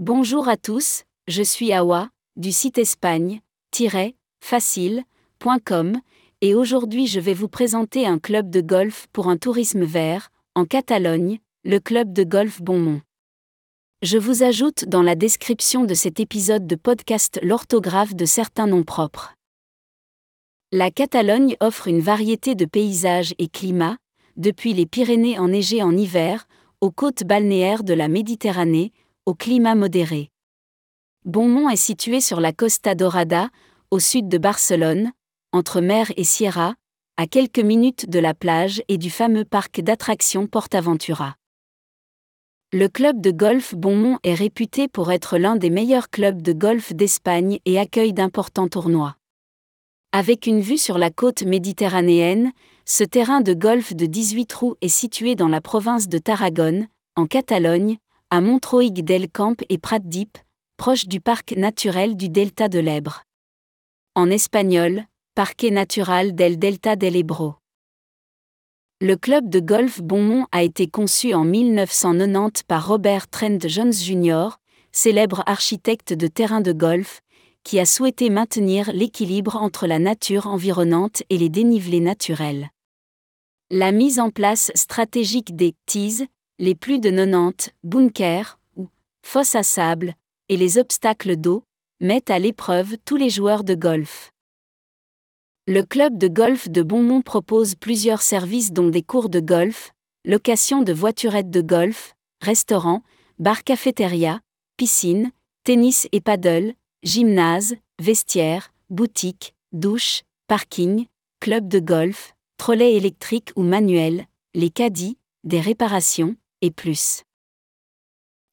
Bonjour à tous, je suis Awa, du site espagne-facile.com, et aujourd'hui je vais vous présenter un club de golf pour un tourisme vert, en Catalogne, le club de golf Bonmont. Je vous ajoute dans la description de cet épisode de podcast l'orthographe de certains noms propres. La Catalogne offre une variété de paysages et climats, depuis les Pyrénées enneigées en hiver, aux côtes balnéaires de la Méditerranée, au climat modéré. Bonmont est situé sur la Costa Dorada, au sud de Barcelone, entre mer et Sierra, à quelques minutes de la plage et du fameux parc d'attractions Portaventura. Le club de golf Bonmont est réputé pour être l'un des meilleurs clubs de golf d'Espagne et accueille d'importants tournois. Avec une vue sur la côte méditerranéenne, ce terrain de golf de 18 trous est situé dans la province de Tarragone, en Catalogne, à Montroig del Camp et Pratdip, proche du parc naturel du delta de l'Ebre. En espagnol, Parque Natural del Delta del Ebro. Le club de golf Bonmont a été conçu en 1990 par Robert Trent Jones Jr., célèbre architecte de terrain de golf, qui a souhaité maintenir l'équilibre entre la nature environnante et les dénivelés naturels. La mise en place stratégique des tees, les plus de 90 bunkers ou fosses à sable et les obstacles d'eau mettent à l'épreuve tous les joueurs de golf. Le club de golf de Bonmont propose plusieurs services dont des cours de golf, location de voiturettes de golf, restaurants, bar cafétéria, piscine, tennis et paddle, gymnase, vestiaire, boutique, douche, parking, club de golf, trolley électrique ou manuel, les caddies, des réparations, et plus.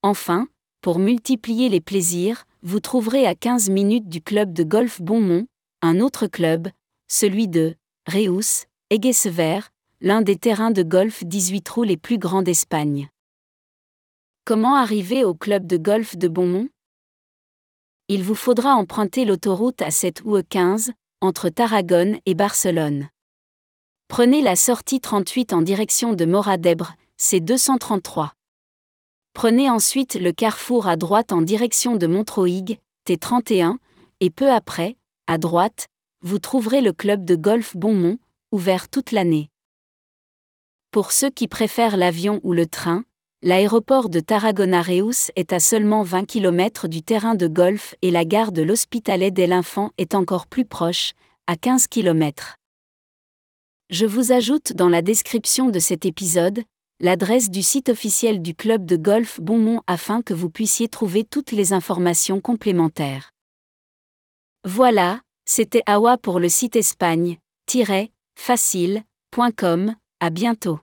Enfin, pour multiplier les plaisirs, vous trouverez à 15 minutes du club de golf Bonmont, un autre club, celui de Reus, Eguessever, l'un des terrains de golf 18 trous les plus grands d'Espagne. Comment arriver au club de golf de Bonmont? Il vous faudra emprunter l'autoroute A7 ou E15, entre Tarragone et Barcelone. Prenez la sortie 38 en direction de Moradèbre, c'est 233. Prenez ensuite le carrefour à droite en direction de Montroig, T31, et peu après, à droite, vous trouverez le club de golf Bonmont, ouvert toute l'année. Pour ceux qui préfèrent l'avion ou le train, l'aéroport de Tarragona-Reus est à seulement 20 km du terrain de golf et la gare de l'Hospitalet del Infant est encore plus proche, à 15 km. Je vous ajoute dans la description de cet épisode, l'adresse du site officiel du club de golf Bonmont afin que vous puissiez trouver toutes les informations complémentaires. Voilà, c'était Awa pour le site espagne-facile.com, à bientôt.